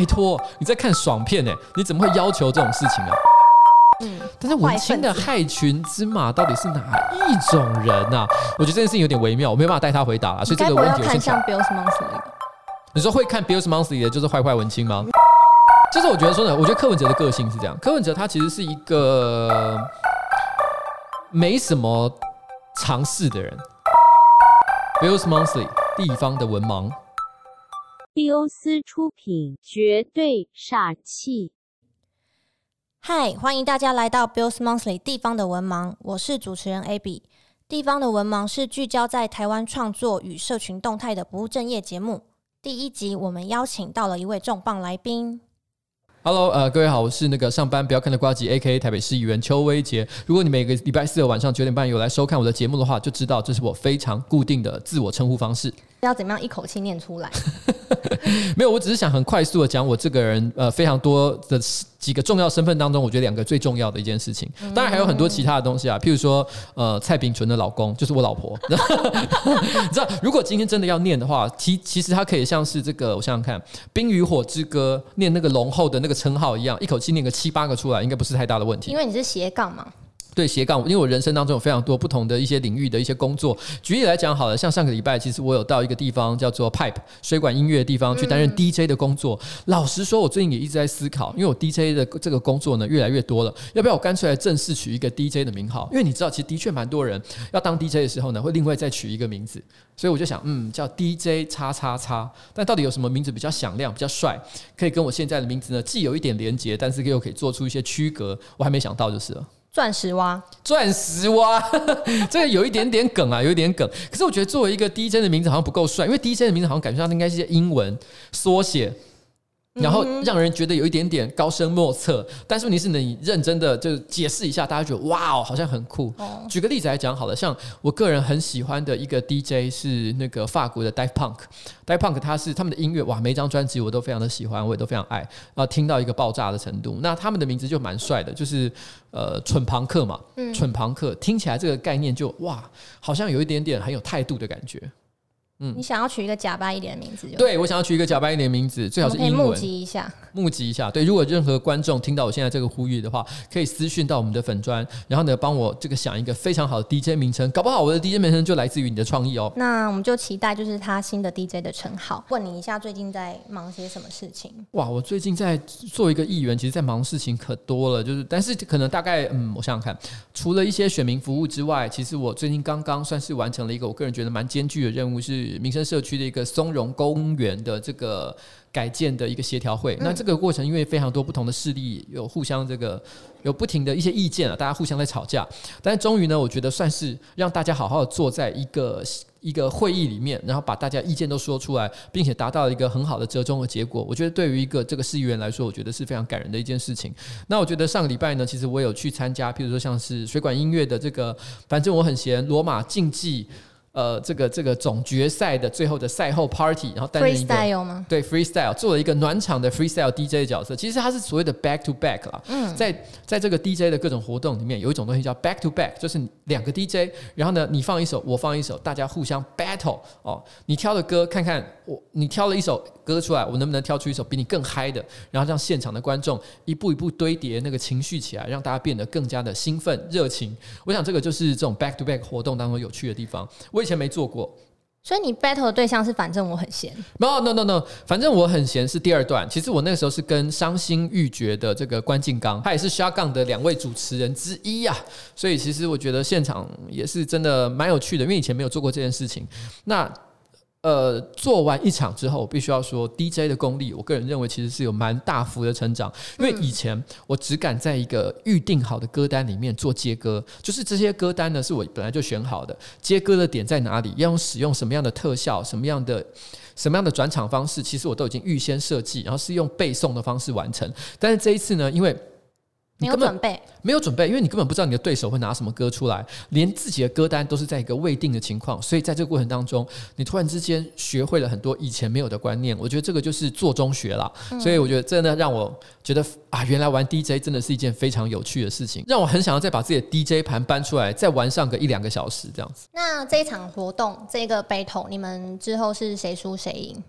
拜托，你在看爽片呢，你怎么会要求这种事情啊？嗯，但是文青的害群之马到底是哪一种人啊？我觉得这件事情有点微妙，我没办法带他回答了，所以这个问题我先像 Bill Monthly。你说会看 Bill's Monthly 的就是坏坏文青吗？就是我觉得说呢，我觉得柯文哲的个性是这样，柯文哲他其实是一个没什么尝试的人。Bill's Monthly 地方的文盲。蒂欧斯出品，绝对煞气。嗨，欢迎大家来到 Bill's Monthly 地方的文盲，我是主持人 Abby。地方的文盲是聚焦在台湾创作与社群动态的不务正业节目。第一集，我们邀请到了一位重磅来宾。Hello，呃，各位好，我是那个上班不要看的瓜吉，A.K.A 台北市议员邱威杰。如果你每个礼拜四的晚上九点半有来收看我的节目的话，就知道这是我非常固定的自我称呼方式。要怎么样一口气念出来？没有，我只是想很快速的讲我这个人，呃，非常多的几个重要身份当中，我觉得两个最重要的一件事情。当然还有很多其他的东西啊，譬如说，呃，蔡炳纯的老公就是我老婆。你知道，如果今天真的要念的话，其其实它可以像是这个，我想想看，《冰与火之歌》念那个龙后的那个称号一样，一口气念个七八个出来，应该不是太大的问题。因为你是斜杠嘛。对斜杠，因为我人生当中有非常多不同的一些领域的一些工作。举例来讲，好了，像上个礼拜，其实我有到一个地方叫做 Pipe 水管音乐的地方去担任 DJ 的工作。老实说，我最近也一直在思考，因为我 DJ 的这个工作呢越来越多了，要不要我干脆来正式取一个 DJ 的名号？因为你知道，其实的确蛮多人要当 DJ 的时候呢，会另外再取一个名字。所以我就想，嗯，叫 DJ 叉叉叉。但到底有什么名字比较响亮、比较帅，可以跟我现在的名字呢既有一点连结，但是又可以做出一些区隔？我还没想到就是了。钻石蛙，钻石蛙，这个有一点点梗啊，有一点梗。可是我觉得作为一个 DJ 的名字好像不够帅，因为 DJ 的名字好像感觉上应该是些英文缩写。然后让人觉得有一点点高深莫测，但是问题是你认真的就解释一下，大家觉得哇哦，好像很酷。举个例子来讲好了，像我个人很喜欢的一个 DJ 是那个法国的 Dive Punk，Dive Punk 他是他们的音乐哇，每一张专辑我都非常的喜欢，我也都非常爱啊，听到一个爆炸的程度。那他们的名字就蛮帅的，就是呃蠢朋克嘛，蠢朋克听起来这个概念就哇，好像有一点点很有态度的感觉。嗯，你想要取一个假白一点的名字？对，我想要取一个假白一点的名字，最好是英文。募集一下，募集一下。对，如果任何观众听到我现在这个呼吁的话，可以私讯到我们的粉砖，然后呢，帮我这个想一个非常好的 DJ 名称，搞不好我的 DJ 名称就来自于你的创意哦。那我们就期待就是他新的 DJ 的称号。问你一下，最近在忙些什么事情？哇，我最近在做一个议员，其实在忙事情可多了，就是但是可能大概嗯，我想想看，除了一些选民服务之外，其实我最近刚刚算是完成了一个我个人觉得蛮艰巨的任务，是民生社区的。一个松茸公园的这个改建的一个协调会，那这个过程因为非常多不同的势力有互相这个有不停的一些意见啊，大家互相在吵架，但是终于呢，我觉得算是让大家好好的坐在一个一个会议里面，然后把大家意见都说出来，并且达到了一个很好的折中的结果。我觉得对于一个这个市议员来说，我觉得是非常感人的一件事情。那我觉得上个礼拜呢，其实我有去参加，譬如说像是水管音乐的这个，反正我很闲，罗马竞技。呃，这个这个总决赛的最后的赛后 party，然后担任一个对 freestyle 做了一个暖场的 freestyle DJ 的角色。其实它是所谓的 back to back 啦。嗯，在在这个 DJ 的各种活动里面，有一种东西叫 back to back，就是两个 DJ，然后呢，你放一首，我放一首，大家互相 battle 哦。你挑的歌，看看我，你挑了一首歌出来，我能不能挑出一首比你更嗨的？然后让现场的观众一步一步堆叠那个情绪起来，让大家变得更加的兴奋热情。我想这个就是这种 back to back 活动当中有趣的地方。我以前没做过，所以你 battle 的对象是反正我很闲。No no no no，反正我很闲是第二段。其实我那个时候是跟伤心欲绝的这个关敬刚，他也是 s h o t g u n 的两位主持人之一呀。所以其实我觉得现场也是真的蛮有趣的，因为以前没有做过这件事情。那呃，做完一场之后，我必须要说，DJ 的功力，我个人认为其实是有蛮大幅的成长。因为以前我只敢在一个预定好的歌单里面做接歌，就是这些歌单呢是我本来就选好的，接歌的点在哪里，要用使用什么样的特效，什么样的什么样的转场方式，其实我都已经预先设计，然后是用背诵的方式完成。但是这一次呢，因为没有准备，没有准备，因为你根本不知道你的对手会拿什么歌出来，连自己的歌单都是在一个未定的情况，所以在这个过程当中，你突然之间学会了很多以前没有的观念。我觉得这个就是做中学了，所以我觉得真的让我觉得啊，原来玩 DJ 真的是一件非常有趣的事情，让我很想要再把自己的 DJ 盘搬出来，再玩上个一两个小时这样子。那这一场活动，这个 battle，你们之后是谁输谁赢？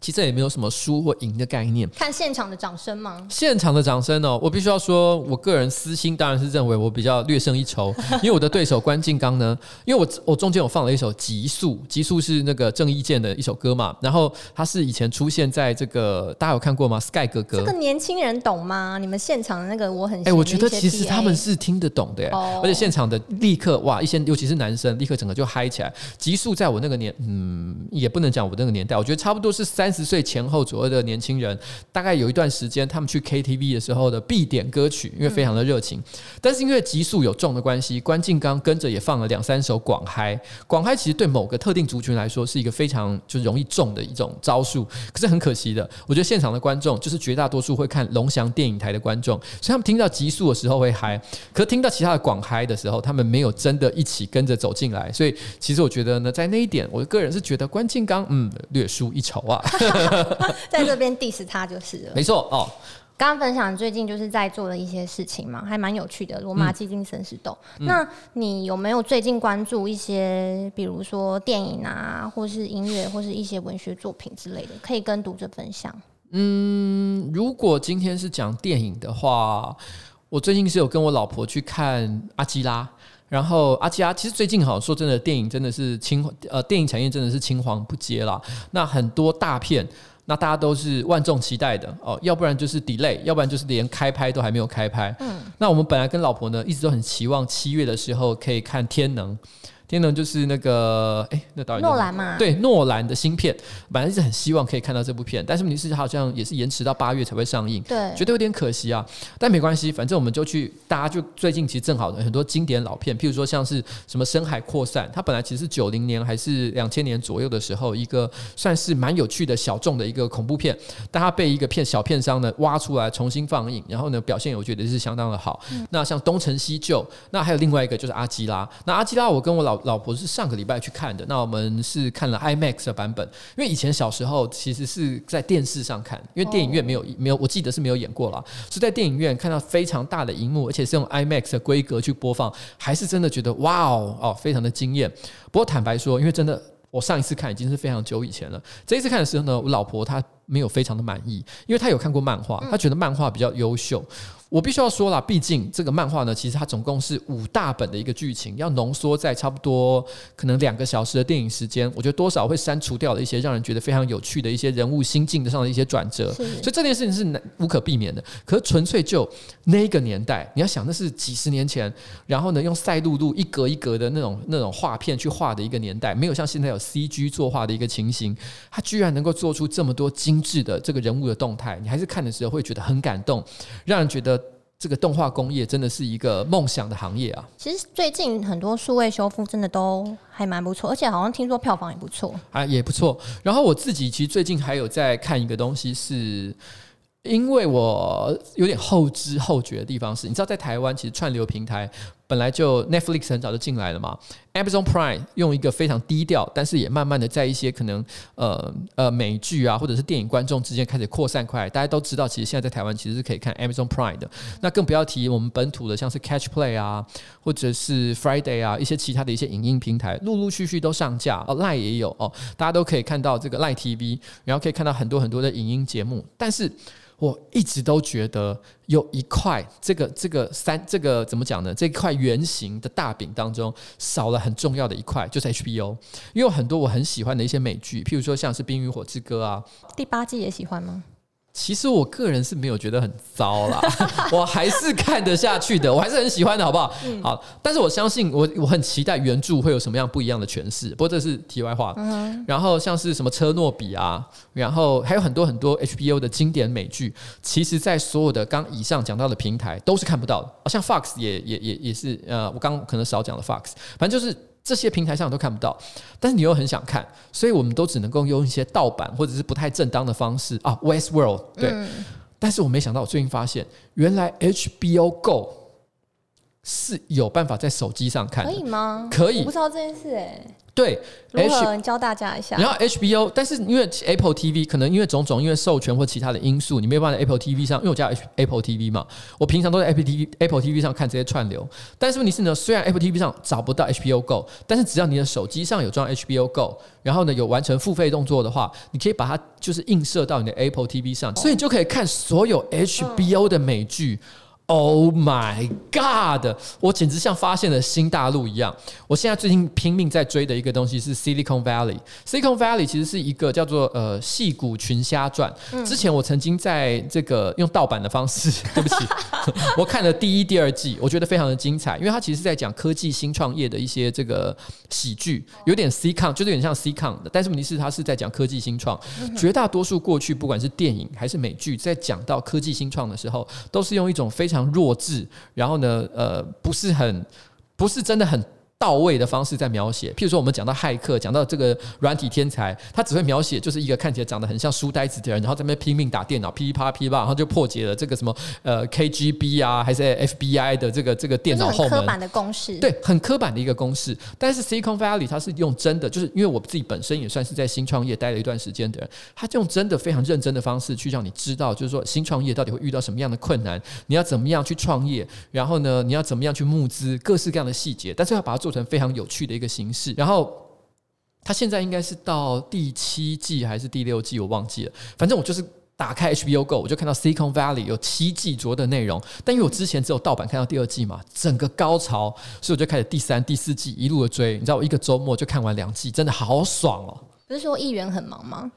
其实也没有什么输或赢的概念。看现场的掌声吗？现场的掌声哦，我必须要说，我个人私心当然是认为我比较略胜一筹，因为我的对手关敬刚呢，因为我我中间有放了一首《极速》，《极速》是那个郑伊健的一首歌嘛，然后他是以前出现在这个大家有看过吗？Sky 哥哥这个，年轻人懂吗？你们现场的那个我很哎、我觉得其实他们是听得懂的耶，哦而且现场的立刻哇，一些尤其是男生，立刻整个就嗨起来。极速在我那个年，嗯，也不能讲我那个年代，我觉得差不多是三三十岁前后左右的年轻人，大概有一段时间他们去 KTV 的时候的必点歌曲，因为非常的热情。但是因为极速有重的关系，关敬刚跟着也放了两三首广嗨。广嗨其实对某个特定族群来说是一个非常就容易中的一种招数，可是很可惜的，我觉得现场的观众就是绝大多数会看龙翔电影台的观众，所以他们听到极速的时候会嗨，可听到其他的广嗨的时候，他们没有真的一起跟着走进来。所以其实我觉得呢，在那一点，我个人是觉得关敬刚嗯略输一筹啊，在这边 diss 他就是了。没错哦。刚刚分享最近就是在做的一些事情嘛，还蛮有趣的。罗马基金生死斗，那你有没有最近关注一些，比如说电影啊，或是音乐，或是一些文学作品之类的，可以跟读者分享？嗯，如果今天是讲电影的话，我最近是有跟我老婆去看《阿基拉》，然后阿基拉其实最近好说真的，电影真的是青呃，电影产业真的是青黄不接啦。那很多大片。那大家都是万众期待的哦，要不然就是 delay，要不然就是连开拍都还没有开拍。嗯，那我们本来跟老婆呢，一直都很期望七月的时候可以看《天能》，《天能》就是那个哎，那导演诺兰嘛，对诺兰的新片，本来是很希望可以看到这部片，但是问题是好像也是延迟到八月才会上映，对。觉得有点可惜啊。但没关系，反正我们就去，大家就最近其实正好很多经典老片，譬如说像是什么《深海扩散》，它本来其实是九零年还是两千年左右的时候，一个算是蛮有趣的小众的一个恐怖片，但它被一个片小片商呢挖出来重新放映，然后呢表现我觉得是相当的好。那像《东成西就》，那还有另外一个就是《阿基拉》，那《阿基拉》我跟我老老婆是上个礼拜去看的，那我们是看了 IMAX 的版本，因为以前小时候其实是在电视上看，因为电影院没有没有，我记得是没有演过啦，是在电影院看到非常大的荧幕，而且是用 IMAX 的规格去播放，还是真的觉得哇哦哦，非常的惊艳。不过坦白说，因为真的。我上一次看已经是非常久以前了，这一次看的时候呢，我老婆她没有非常的满意，因为她有看过漫画，她觉得漫画比较优秀。我必须要说啦，毕竟这个漫画呢，其实它总共是五大本的一个剧情，要浓缩在差不多可能两个小时的电影时间，我觉得多少会删除掉了一些让人觉得非常有趣的一些人物心境上的一些转折，所以这件事情是难无可避免的。可是纯粹就那个年代，你要想那是几十年前，然后呢用赛璐璐一格一格的那种那种画片去画的一个年代，没有像现在有 CG 作画的一个情形，它居然能够做出这么多精致的这个人物的动态，你还是看的时候会觉得很感动，让人觉得。这个动画工业真的是一个梦想的行业啊！其实最近很多数位修复真的都还蛮不错，而且好像听说票房也不错。啊，也不错。然后我自己其实最近还有在看一个东西是。因为我有点后知后觉的地方是，你知道，在台湾其实串流平台本来就 Netflix 很早就进来了嘛，Amazon Prime 用一个非常低调，但是也慢慢的在一些可能呃呃美剧啊或者是电影观众之间开始扩散开来。大家都知道，其实现在在台湾其实是可以看 Amazon Prime 的。那更不要提我们本土的，像是 Catch Play 啊，或者是 Friday 啊，一些其他的一些影音平台，陆陆续续都上架哦，Line 也有哦，大家都可以看到这个 Line TV，然后可以看到很多很多的影音节目，但是。我一直都觉得有一块这个这个三这个怎么讲呢？这块圆形的大饼当中少了很重要的一块，就是 HBO。因为有很多我很喜欢的一些美剧，譬如说像是《冰与火之歌》啊，第八季也喜欢吗？其实我个人是没有觉得很糟啦，我还是看得下去的，我还是很喜欢的，好不好？好，但是我相信我我很期待原著会有什么样不一样的诠释。不过这是题外话。然后像是什么车诺比啊，然后还有很多很多 HBO 的经典美剧，其实在所有的刚以上讲到的平台都是看不到的。好，像 Fox 也也也也是呃，我刚可能少讲了 Fox，反正就是。这些平台上都看不到，但是你又很想看，所以我们都只能够用一些盗版或者是不太正当的方式啊，Westworld 对。但是我没想到，我最近发现，原来 HBO Go 是有办法在手机上看，可以吗？可以我不知道这件事哎、对如何？你教大家一下。然后 HBO，但是因为 Apple TV 可能因为种种因为授权或其他的因素，你没有办法在 Apple TV 上，因为我家 Apple TV 嘛，我平常都在 Apple TV Apple TV 上看这些串流。但是问题是呢，虽然 Apple TV 上找不到 HBO Go，但是只要你的手机上有装 HBO Go，然后呢有完成付费动作的话，你可以把它就是映射到你的 Apple TV 上，所以你就可以看所有 HBO 的美剧。Oh my god！我简直像发现了新大陆一样。我现在最近拼命在追的一个东西是 Silicon Valley。Silicon Valley 其实是一个叫做呃《戏骨群虾传》。之前我曾经在这个用盗版的方式，对不起，我看了第一、第二季，我觉得非常的精彩，因为它其实是在讲科技新创业的一些这个喜剧，有点 C con，，就是有点像 C con 的。但是问题是，它是在讲科技新创。绝大多数过去不管是电影还是美剧，在讲到科技新创的时候，都是用一种非常弱智，然后呢，呃，不是很，不是真的很。到位的方式在描写，譬如说我们讲到骇客，讲到这个软体天才，他只会描写就是一个看起来长得很像书呆子的人，然后在那边拼命打电脑，噼里啪啦噼里啪啦，然后就破解了这个什么呃 KGB 啊，还是 FBI 的这个这个电脑后门。很刻板的公式。对，很刻板的一个公式。但是 Silicon Valley 它是用真的，就是因为我自己本身也算是在新创业待了一段时间的人，他就用真的非常认真的方式去让你知道，就是说新创业到底会遇到什么样的困难，你要怎么样去创业，然后呢，你要怎么样去募资，各式各样的细节，但是要把它做做成非常有趣的一个形式，然后。他现在应该是到第七季还是第六季，我忘记了。反正我就是打开 HBO Go，我就看到 Silicon Valley 有七季左右的内容。但因为我之前只有盗版看到第二季嘛，整个高潮，所以我就开始第三、第四季一路的追。你知道，我一个周末就看完两季，真的好爽哦。不是说议员很忙吗？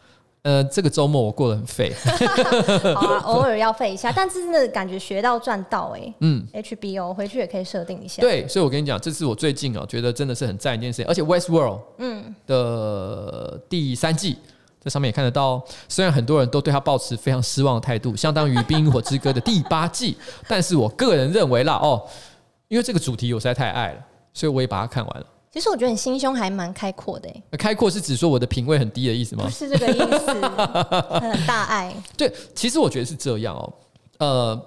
呃，这个周末我过得很废。好啊，偶尔要废一下，但是真的感觉学到赚到哎、嗯，HBO 回去也可以设定一下。，对，所以我跟你讲，这是我最近啊，觉得真的是很赞一件事情。而且 Westworld 嗯，的第三季。在上面也看得到哦，虽然很多人都对他抱持非常失望的态度，相当于《冰与火之歌》的第八季，但是我个人认为啦，哦，因为这个主题我实在太爱了，所以我也把它看完了。其实我觉得你心胸还蛮开阔的哎、那开阔是指说我的品味很低的意思吗不？是这个意思，很大爱。对，其实我觉得是这样哦。呃，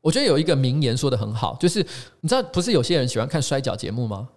我觉得有一个名言说的很好，就是你知道，不是有些人喜欢看摔跤节目吗？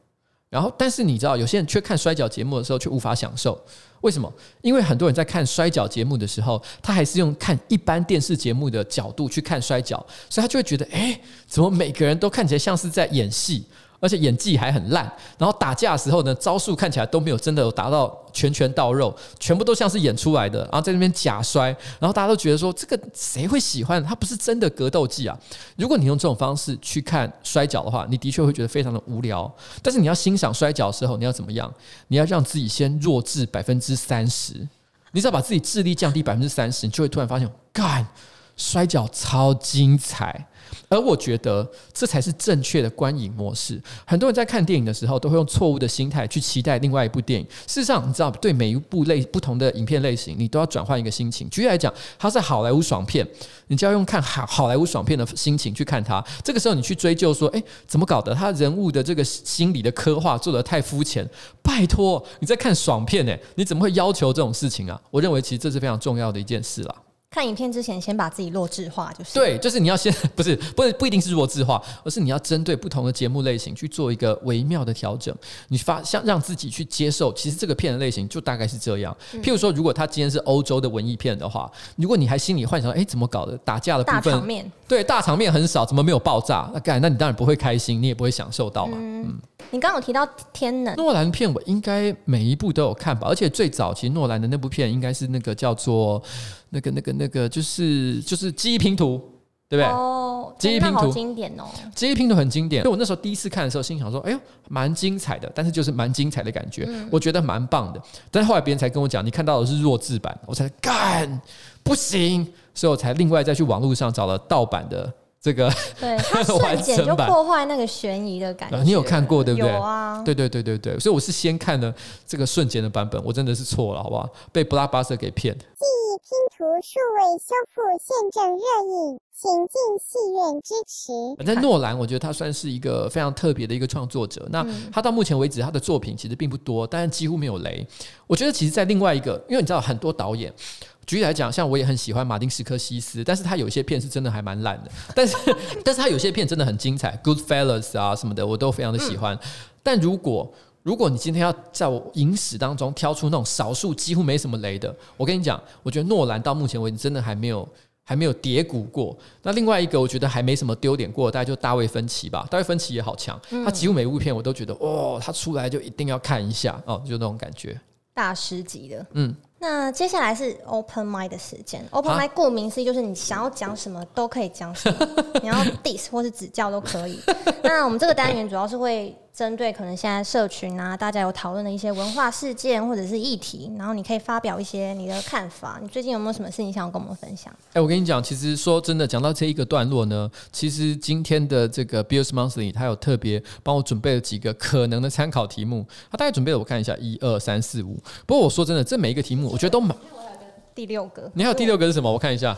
然后，但是你知道，有些人却看摔跤节目的时候却无法享受，为什么？因为很多人在看摔跤节目的时候，他还是用看一般电视节目的角度去看摔跤，所以他就会觉得，哎，怎么每个人都看起来像是在演戏？而且演技还很烂，然后打架的时候呢，招数看起来都没有真的有达到拳拳到肉，全部都像是演出来的，然后在那边假摔，然后大家都觉得说这个谁会喜欢？它不是真的格斗技啊！如果你用这种方式去看摔跤的话，你的确会觉得非常的无聊。但是你要欣赏摔跤的时候，你要怎么样？你要让自己先弱智百分之三十，你只要把自己智力降低百分之三十，你就会突然发现，干摔跤超精彩。而我觉得这才是正确的观影模式。很多人在看电影的时候，都会用错误的心态去期待另外一部电影。事实上，你知道，对每一部类不同的影片类型，你都要转换一个心情。举例来讲，它是好莱坞爽片，你就要用看好好莱坞爽片的心情去看它。这个时候，你去追究说，诶，怎么搞的？他人物的这个心理的刻画做得太肤浅。拜托，你在看爽片呢、你怎么会要求这种事情啊？我认为其实这是非常重要的一件事了。看影片之前，先把自己弱智化，就是对，就是你要先 不是不是不一定是弱智化，而是你要针对不同的节目类型去做一个微妙的调整。你发像让自己去接受，其实这个片的类型就大概是这样。譬如说，如果他今天是欧洲的文艺片的话，如果你还心里幻想，哎，怎么搞的？打架的部大场分，面。对，大场面很少，怎么没有爆炸？那干，那你当然不会开心，你也不会享受到嘛。嗯你刚刚有提到天能，诺兰片我应该每一部都有看吧，而且最早其实诺兰的那部片应该是那个叫做那个那个那个就是就是记忆拼图，对不对？哦，记忆拼图经典哦。记忆拼图很经典，所以我那时候第一次看的时候，心想说：“哎呦，蛮精彩的。”但是就是蛮精彩的感觉，我觉得蛮棒的。但是后来别人才跟我讲，你看到的是弱智版，我才干不行，所以我才另外再去网络上找了盗版的这个。对，它瞬间就破坏那个悬疑的感觉。呃你有看过对不对有啊。对对对对对，所以我是先看了这个瞬间的版本，我真的是错了，好不好？被 Blockbuster 给骗。记忆拼图图数位修复现正热映，请进戏院支持。反正诺兰，我觉得他算是一个非常特别的一个创作者。那他到目前为止，他的作品其实并不多，但是几乎没有雷。我觉得其实，在另外一个，因为你知道很多导演，举例来讲，像我也很喜欢马丁·斯科西斯，但是他有一些片是真的还蛮烂的，但是 但是他有些片真的很精彩，《Goodfellas》啊什么的，我都非常的喜欢。但如果如果你今天要在我影史当中挑出那种少数几乎没什么雷的，我跟你讲，我觉得诺兰到目前为止真的还没有还没有跌谷过。那另外一个我觉得还没什么丢点过，大概就大卫芬奇吧。大卫芬奇也好强，他几乎每部片我都觉得哦，他出来就一定要看一下哦，就那种感觉。大师级的，嗯，那接下来是 open mind 的时间。open mind 顾名思义就是你想要讲什么都可以讲什么，你要 diss 或是指教都可以。那我们这个单元主要是会针对可能现在社群啊，大家有讨论的一些文化事件或者是议题，然后你可以发表一些你的看法。你最近有没有什么事情想要跟我们分享？哎，我跟你讲，其实说真的，讲到这一个段落呢，其实今天的这个 Bills Monthly 他有特别帮我准备了几个可能的参考题目。他大概准备了，我看一下，一二三四五。不过我说真的，这每一个题目我觉得都蛮。第六个，你还有第六个是什么？我看一下。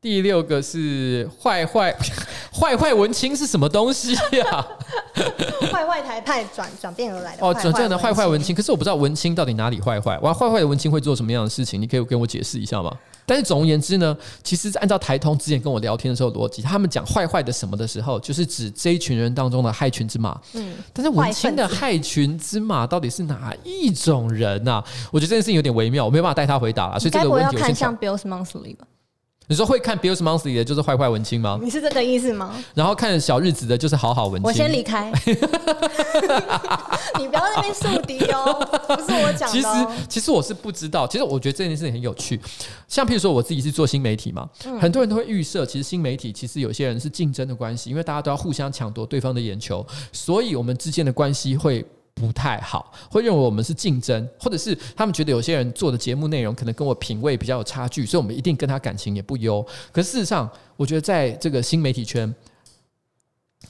第六个是坏坏坏坏文青是什么东西呀？坏坏台派转转变而来的哦，转变的坏坏文青。可是我不知道文青到底哪里坏坏。哇，坏坏的文青会做什么样的事情？你可以跟我解释一下吗？但是总而言之呢，其实按照台通之前跟我聊天的时候逻辑，他们讲坏坏的什么的时候，就是指这一群人当中的害群之马。嗯，但是文青的害群之马到底是哪一种人呢？我觉得这件事情有点微妙，我没有办法带他回答了。所以这个问题要看像 Bill's Monthly 吧。你说会看 Bills Monthly 的就是坏坏文青吗？你是这个意思吗？然后看小日子的就是好好文青。我先离开，你不要那边树敌哦，不是我讲的。其实其实我是不知道，其实我觉得这件事情很有趣。像譬如说我自己是做新媒体嘛，很多人都会预设，其实新媒体其实有些人是竞争的关系，因为大家都要互相抢夺对方的眼球，所以我们之间的关系会。不太好，会认为我们是竞争，或者是他们觉得有些人做的节目内容可能跟我品味比较有差距，所以我们一定跟他感情也不优。可事实上，我觉得在这个新媒体圈，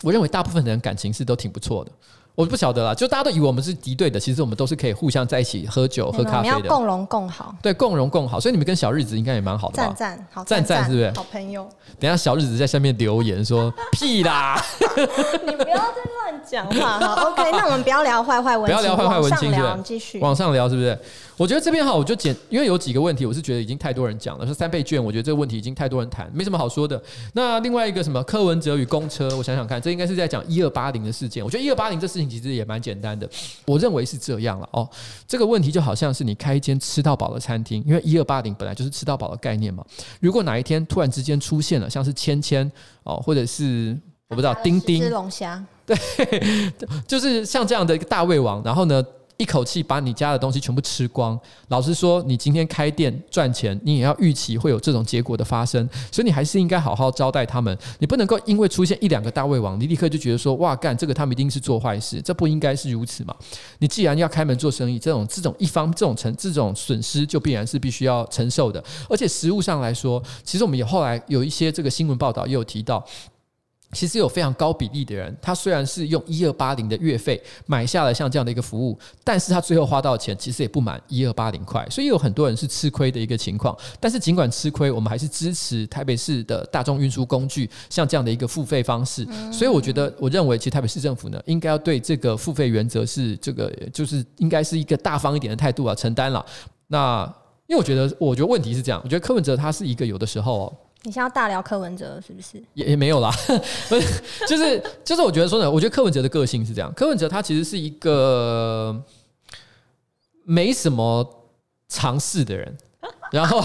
我认为大部分的人感情是都挺不错的。我不晓得啦，就大家都以为我们是敌对的，其实我们都是可以互相在一起喝酒、喝咖啡的，共荣共好。对，共荣共好。所以你们跟小日子应该也蛮好的吧？赞赞，好赞赞，是不是？好朋友。等下小日子在下面留言说屁啦！你不要再乱讲话哈。OK，那我们不要聊坏坏文，不要聊坏坏文青，是继续往上聊，是不是？我觉得这边哈，我就简，因为有几个问题，我是觉得已经太多人讲了。说三倍券，我觉得这个问题已经太多人谈，没什么好说的。那另外一个什么柯文哲与公车，我想想看，这应该是在讲一二八零的事件。我觉得一二八零这事情其实也蛮简单的，我认为是这样了哦。这个问题就好像是你开一间吃到饱的餐厅，因为一二八零本来就是吃到饱的概念嘛。如果哪一天突然之间出现了像是芊芊哦，或者是我不知道丁丁吃龙虾，对，就是像这样的一个大胃王，然后呢？一口气把你家的东西全部吃光。老实说，你今天开店赚钱，你也要预期会有这种结果的发生，所以你还是应该好好招待他们。你不能够因为出现一两个大胃王，你立刻就觉得说哇干，这个他们一定是做坏事，这不应该是如此嘛？你既然要开门做生意，这种这种一方这种承这种损失就必然是必须要承受的。而且实物上来说，其实我们也后来有一些这个新闻报道也有提到。其实有非常高比例的人，他虽然是用一二八零的月费买下了像这样的一个服务，但是他最后花到钱其实也不满一二八零块，所以有很多人是吃亏的一个情况。但是尽管吃亏，我们还是支持台北市的大众运输工具像这样的一个付费方式。所以我觉得，我认为其实台北市政府呢，应该要对这个付费原则是这个，就是应该是一个大方一点的态度啊，承担了。那因为我觉得，我觉得问题是这样，我觉得柯文哲他是一个有的时候。你想要大聊柯文哲是不是？也也没有啦，不是，就是就是，我觉得说呢，我觉得柯文哲的个性是这样，柯文哲他其实是一个没什么尝试的人，然后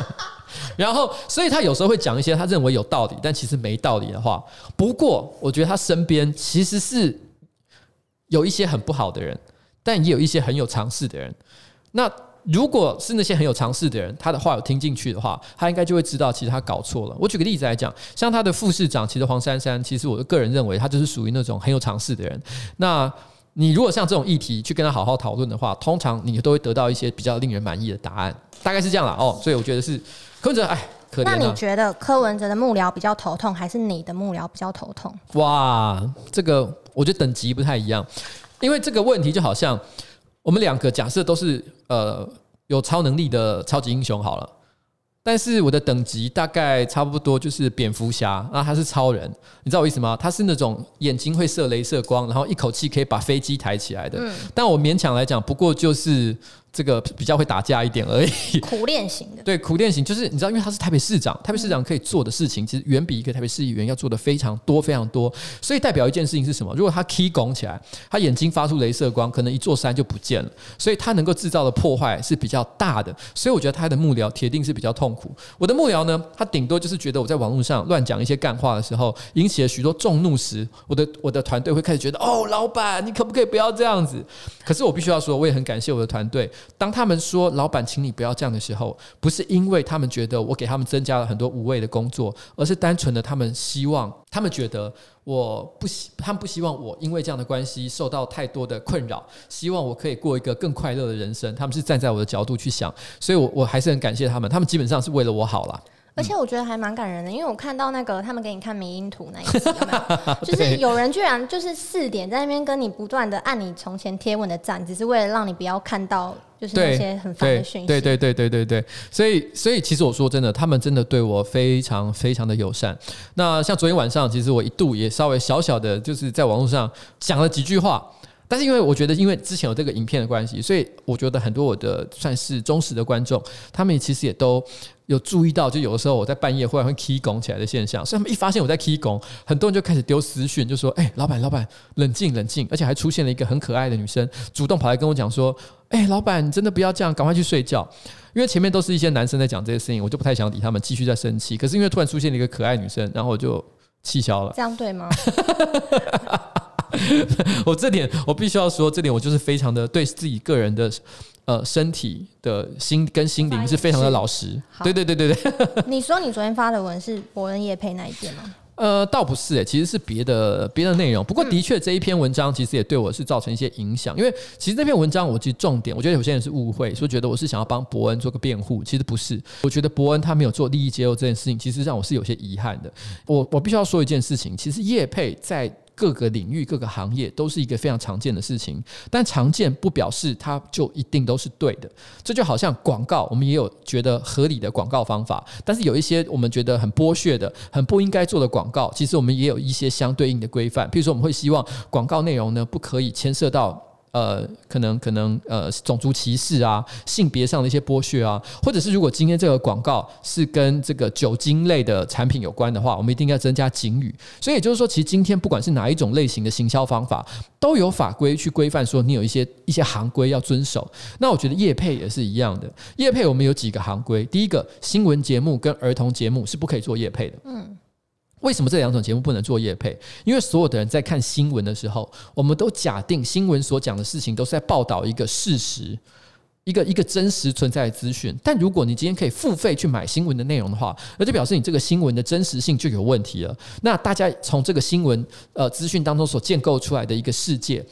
然后，所以他有时候会讲一些他认为有道理，但其实没道理的话。不过，我觉得他身边其实是有一些很不好的人，但也有一些很有尝试的人。那如果是那些很有尝试的人，他的话有听进去的话，他应该就会知道，其实他搞错了。我举个例子来讲，像他的副市长，其实黄珊珊，其实我个人认为他就是属于那种很有尝试的人。那你如果像这种议题去跟他好好讨论的话，通常你都会得到一些比较令人满意的答案，大概是这样了哦。所以我觉得是柯文哲，哎，可怜。那你觉得柯文哲的幕僚比较头痛，还是你的幕僚比较头痛？哇，这个我觉得等级不太一样，因为这个问题就好像。我们两个假设都是呃有超能力的超级英雄好了。但是我的等级大概差不多就是蝙蝠侠，那他是超人，你知道我意思吗？他是那种眼睛会射镭射光，然后一口气可以把飞机抬起来的。但我勉强来讲，不过就是这个比较会打架一点而已。苦练型的，对，苦练型就是你知道，因为他是台北市长，台北市长可以做的事情，其实远比一个台北市议员要做的非常多非常多。所以代表一件事情是什么？如果他 key 拱起来，他眼睛发出镭射光，可能一座山就不见了。所以他能够制造的破坏是比较大的。所以我觉得他的幕僚铁定是比较痛苦。我的幕僚呢，他顶多就是觉得我在网络上乱讲一些干话的时候，引起了许多众怒时，我的我的团队会开始觉得，哦，老板，你可不可以不要这样子？可是我必须要说，我也很感谢我的团队。当他们说“老板，请你不要这样”的时候，不是因为他们觉得我给他们增加了很多无谓的工作，而是单纯的他们希望，他们觉得我不希，他们不希望我因为这样的关系受到太多的困扰，希望我可以过一个更快乐的人生。他们是站在我的角度去想，所以我我还是很感谢他们。他们基本上是为了我好了。而且我觉得还蛮感人的，因为我看到那个他们给你看迷音图那一集，有没有？就是有人居然就是四点在那边跟你不断的按你从前贴文的赞，只是为了让你不要看到就是那些很烦的讯息。对对对对对对，所以所以其实我说真的，他们真的对我非常非常的友善。那像昨天晚上，其实我一度也稍微小小的就是在网络上讲了几句话。但是因为我觉得，因为之前有这个影片的关系，所以我觉得很多我的算是忠实的观众，他们其实也都有注意到，就有的时候我在半夜忽然会 key 拱起来的现象，所以他们一发现我在 key 拱，很多人就开始丢私讯，就说：“哎，老板，老板，冷静，冷静！”而且还出现了一个很可爱的女生，主动跑来跟我讲说：“哎，老板，你真的不要这样，赶快去睡觉。”因为前面都是一些男生在讲这些事情，我就不太想理他们，继续在生气。可是因为突然出现了一个可爱女生，然后我就气消了。这样对吗？我这点我必须要说，这点我就是非常的对自己个人的呃身体的心跟心灵是非常的老实。对对对对对。你说你昨天发的文是伯恩叶配那一篇吗？呃，倒不是诶，其实是别的别的内容。不过的确这一篇文章其实也对我是造成一些影响，因为其实这篇文章我其实重点，我觉得有些人是误会，说觉得我是想要帮伯恩做个辩护，其实不是。我觉得伯恩他没有做利益揭露这件事情，其实让我是有些遗憾的。我我必须要说一件事情，其实叶佩在。各个领域、各个行业都是一个非常常见的事情，但常见不表示它就一定都是对的。这就好像广告，我们也有觉得合理的广告方法，但是有一些我们觉得很剥削的、很不应该做的广告，其实我们也有一些相对应的规范。譬如说，我们会希望广告内容呢，不可以牵涉到。呃，可能可能呃，种族歧视啊，性别上的一些剥削啊，或者是如果今天这个广告是跟这个酒精类的产品有关的话，我们一定要增加警语。所以也就是说，其实今天不管是哪一种类型的行销方法，都有法规去规范，说你有一些一些行规要遵守。那我觉得业配也是一样的，业配我们有几个行规，第一个，新闻节目跟儿童节目是不可以做业配的。嗯。为什么这两种节目不能做业配？因为所有的人在看新闻的时候，我们都假定新闻所讲的事情都是在报道一个事实，一个一个真实存在的资讯。但如果你今天可以付费去买新闻的内容的话，那就表示你这个新闻的真实性就有问题了。那大家从这个新闻呃资讯当中所建构出来的一个世界。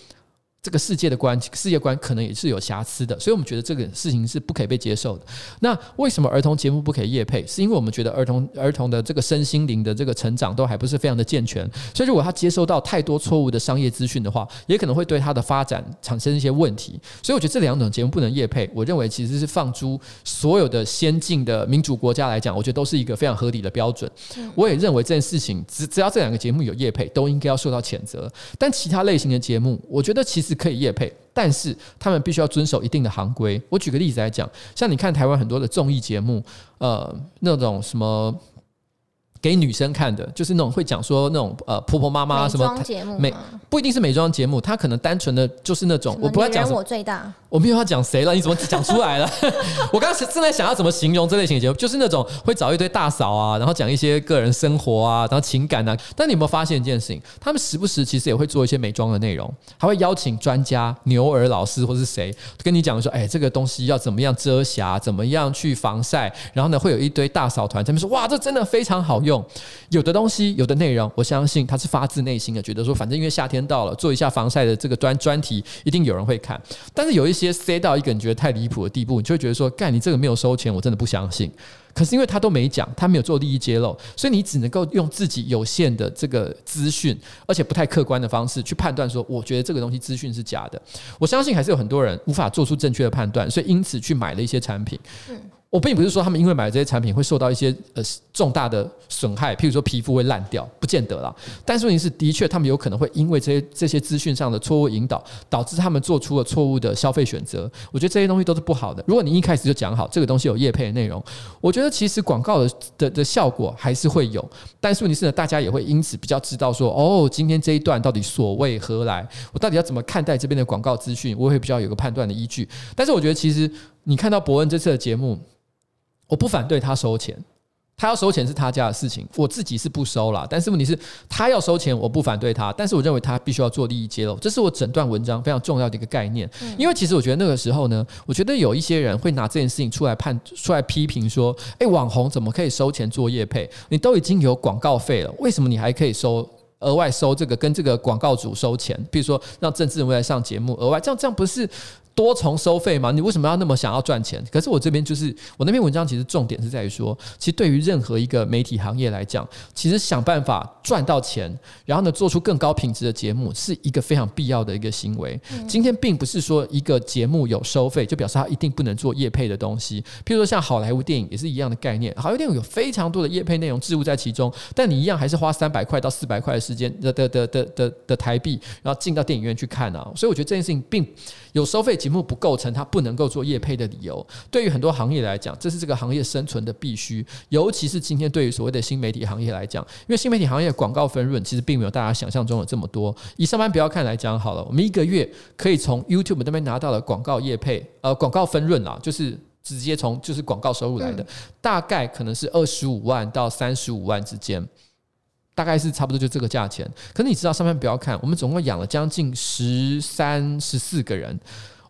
这个世界的观世界观可能也是有瑕疵的，所以我们觉得这个事情是不可以被接受的。那为什么儿童节目不可以夜配？是因为我们觉得儿童儿童的这个身心灵的这个成长都还不是非常的健全，所以如果他接收到太多错误的商业资讯的话，也可能会对他的发展产生一些问题。所以我觉得这两种节目不能夜配。我认为其实是放诸所有的先进的民主国家来讲，我觉得都是一个非常合理的标准。我也认为这件事情只只要这两个节目有夜配，都应该要受到谴责。但其他类型的节目，我觉得其实。是可以业配，但是他们必须要遵守一定的行规。我举个例子来讲，像你看台湾很多的综艺节目，呃，那种什么。给女生看的，就是那种会讲说那种呃婆婆妈妈什么美不一定是美妆节目，它可能单纯的就是那种我不要讲我最大，我没有要讲谁了，你怎么讲出来了？我刚刚正在想要怎么形容这类型的节目，就是那种会找一堆大嫂啊，然后讲一些个人生活啊，然后情感啊。但你有没有发现一件事情？他们时不时其实也会做一些美妆的内容，还会邀请专家牛儿老师或是谁跟你讲说，哎，这个东西要怎么样遮瑕，怎么样去防晒，然后呢会有一堆大嫂团，他们说哇，这真的非常好用。用有的东西，有的内容，我相信他是发自内心的，觉得说，反正因为夏天到了，做一下防晒的这个专专题，一定有人会看。但是有一些接塞到一个你觉得太离谱的地步，你就会觉得说，干你这个没有收钱，我真的不相信。可是因为他都没讲，他没有做利益揭露，所以你只能够用自己有限的这个资讯，而且不太客观的方式去判断说，我觉得这个东西资讯是假的。我相信还是有很多人无法做出正确的判断，所以因此去买了一些产品。我并不是说他们因为买这些产品会受到一些呃重大的损害，譬如说皮肤会烂掉，不见得啦。但是问题是，的确他们有可能会因为这些这些资讯上的错误引导，导致他们做出了错误的消费选择。我觉得这些东西都是不好的。如果你一开始就讲好这个东西有业配的内容，我觉得其实广告的的的效果还是会有。但是问题是呢，大家也会因此比较知道说，哦，今天这一段到底所谓何来？我到底要怎么看待这边的广告资讯？我会比较有个判断的依据。但是我觉得其实你看到伯恩这次的节目。我不反对他收钱，他要收钱是他家的事情，我自己是不收啦。但是问题是，他要收钱，我不反对他，但是我认为他必须要做利益揭露，这是我整段文章非常重要的一个概念。因为其实我觉得那个时候呢，我觉得有一些人会拿这件事情出来判出来批评说，诶，网红怎么可以收钱做业配？你都已经有广告费了，为什么你还可以收额外收这个跟这个广告主收钱？比如说让政治人物来上节目，额外这样这样不是？多重收费吗？你为什么要那么想要赚钱？可是我这边就是我那篇文章，其实重点是在于说，其实对于任何一个媒体行业来讲，其实想办法赚到钱，然后呢做出更高品质的节目，是一个非常必要的一个行为。今天并不是说一个节目有收费，就表示它一定不能做业配的东西。譬如说像好莱坞电影也是一样的概念，好莱坞电影有非常多的业配内容置入在其中，但你一样还是花三百块到四百块的时间的的的的的的台币，然后进到电影院去看啊。所以我觉得这件事情并有收费节目不构成它不能够做业配的理由。对于很多行业来讲，这是这个行业生存的必须。尤其是今天对于所谓的新媒体行业来讲，因为新媒体行业广告分润其实并没有大家想象中的这么多。以上班不要看来讲好了，我们一个月可以从 YouTube 那边拿到的广告业配，呃，广告分润啦，就是直接从就是广告收入来的，大概可能是二十五万到三十五万之间。大概是差不多就这个价钱，可是你知道上面不要看，我们总共养了将近十三、十四个人。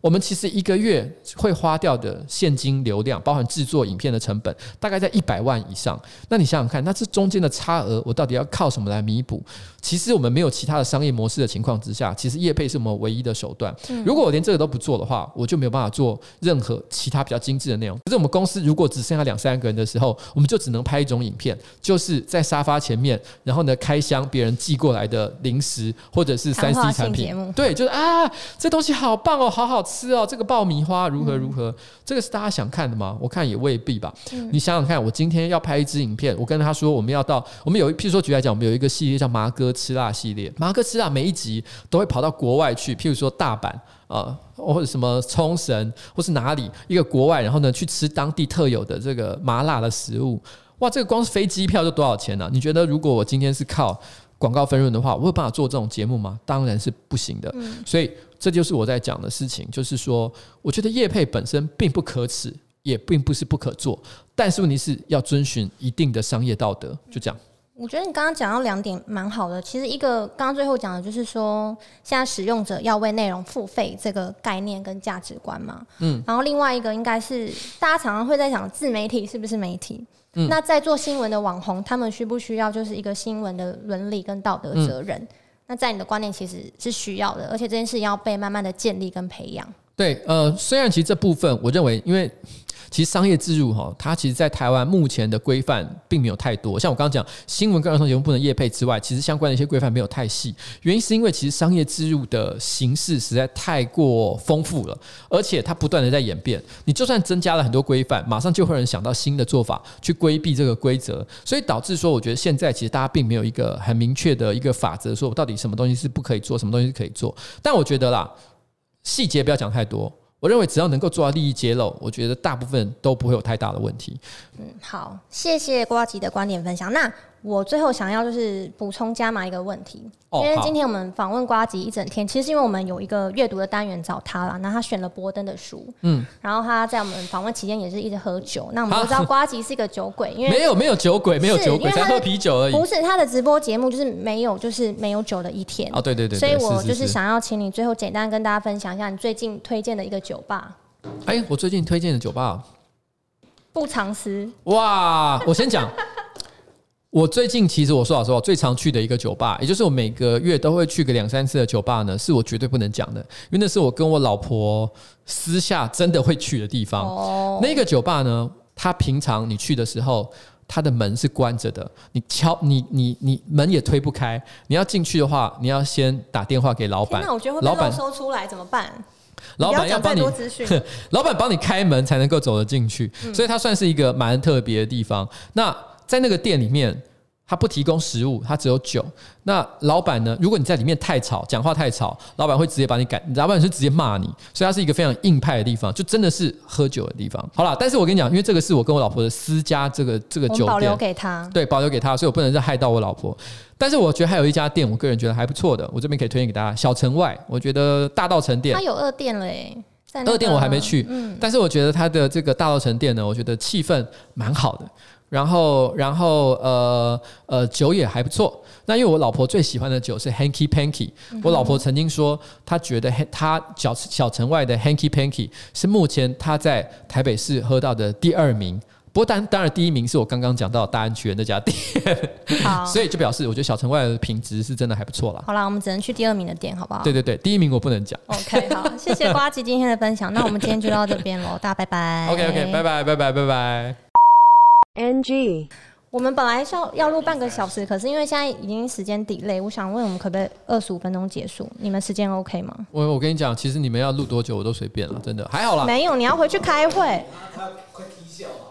我们其实一个月会花掉的现金流量，包含制作影片的成本，大概在一百万以上。那你想想看，那这中间的差额，我到底要靠什么来弥补？其实我们没有其他的商业模式的情况之下，其实业配是我们唯一的手段。如果我连这个都不做的话，我就没有办法做任何其他比较精致的内容。可是我们公司如果只剩下两三个人的时候，我们就只能拍一种影片，就是在沙发前面，然后呢开箱别人寄过来的零食或者是三 C 产品。对，就是啊，这东西好棒哦，好好。吃哦，这个爆米花如何如何？这个是大家想看的吗？我看也未必吧。你想想看，我今天要拍一支影片，我跟他说我们要到，我们有譬如说举来讲，我们有一个系列叫麻哥吃辣系列，马哥吃辣每一集都会跑到国外去，譬如说大阪啊，或者什么冲绳，或是哪里一个国外，然后呢去吃当地特有的这个麻辣的食物。哇，这个光是飞机票就多少钱呢？你觉得如果我今天是靠广告分润的话，我有办法做这种节目吗？当然是不行的。所以。这就是我在讲的事情，就是说，我觉得业配本身并不可耻，也并不是不可做，但是问题是要遵循一定的商业道德，就这样。我觉得你刚刚讲到两点蛮好的，其实一个刚刚最后讲的就是说，现在使用者要为内容付费这个概念跟价值观嘛，嗯，然后另外一个应该是大家常常会在想自媒体是不是媒体，嗯，那在做新闻的网红，他们需不需要就是一个新闻的伦理跟道德责任？那在你的观念其实是需要的，而且这件事要被慢慢的建立跟培养。对，呃，虽然其实这部分我认为，因为。其实商业植入哈，它其实，在台湾目前的规范并没有太多。像我刚刚讲新闻跟儿童节目不能业配之外，其实相关的一些规范没有太细。原因是因为其实商业植入的形式实在太过丰富了，而且它不断的在演变。你就算增加了很多规范，马上就会有人想到新的做法去规避这个规则，所以导致说，我觉得现在其实大家并没有一个很明确的一个法则，说我到底什么东西是不可以做，什么东西是可以做。但我觉得啦，细节不要讲太多。我认为只要能够做到利益揭露，我觉得大部分都不会有太大的问题。嗯，好，谢谢瓜吉的观点分享。那我最后想要就是补充加码一个问题，因为今天我们访问瓜吉一整天，其实是因为我们有一个阅读的单元找他了，那他选了波登的书，嗯，然后他在我们访问期间也是一直喝酒。那我们都知道瓜吉是一个酒鬼，因为 没有没有酒鬼，没有酒鬼，在喝啤酒而已。不是他的直播节目就是没有就是没有酒的一天。哦，对对对，所以我就是想要请你最后简单跟大家分享一下你最近推荐的一个酒吧。哎，我最近推荐的酒吧不藏私哇！我先讲，我最近其实我说老实话，最常去的一个酒吧，也就是我每个月都会去个两三次的酒吧呢，是我绝对不能讲的，因为那是我跟我老婆私下真的会去的地方。哦，那个酒吧呢？它平常你去的时候。它的门是关着的，你敲你你你门也推不开。你要进去的话，你要先打电话给老板。那我觉得老板漏收出来怎么办？老板要帮你。老板帮你开门才能够走得进去，所以它算是一个蛮特别的地方。那在那个店里面，他不提供食物，他只有酒。那老板呢？如果你在里面太吵，讲话太吵，老板会直接把你赶，老板是直接骂你。所以它是一个非常硬派的地方，就真的是喝酒的地方。好了，但是我跟你讲，因为这个是我跟我老婆的私家这个这个酒店保留店，给他。对，保留给他，所以我不能再害到我老婆。但是我觉得还有一家店，我个人觉得还不错的，我这边可以推荐给大家。小城外，我觉得大道城店它，有二店了诶，二店我还没去，嗯，但是我觉得它的这个大道城店呢，我觉得气氛蛮好的，然后然后呃呃酒也还不错。那因为我老婆最喜欢的酒是 Hanky Panky，我老婆曾经说她觉得她小小城外的 Hanky Panky 是目前她在台北市喝到的第二名。不过当当然第一名是我刚刚讲到大安区的那家店，好，所以就表示我觉得小城外的品质是真的还不错啦。好啦，我们只能去第二名的店，好不好？对对对，第一名我不能讲。OK，好，谢谢瓜吉今天的分享，那我们今天就到这边喽，大家拜拜。OK OK，拜。拜拜拜拜拜。NG。我们本来是要要录半个小时，可是因为现在已经时间 delay，我想问我们可不可以二十五分钟结束？你们时间 OK 吗？我我跟你讲，其实你们要录多久我都随便了，真的还好啦。没有，你要回去开会。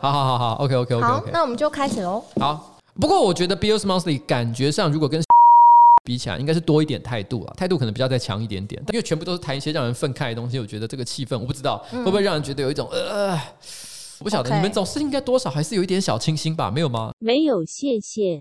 好好好好，OK OK OK 好那我们就开始喽。好。不过我觉得 Bills Monthly 感觉上如果跟比起来，应该是多一点态度啊，态度可能比较再强一点点。因为全部都是谈一些让人愤慨的东西，我觉得这个气氛我不知道会不会让人觉得有一种呃，我不晓得你们总是应该多少还是有一点小清新吧？没有吗？没有，谢谢。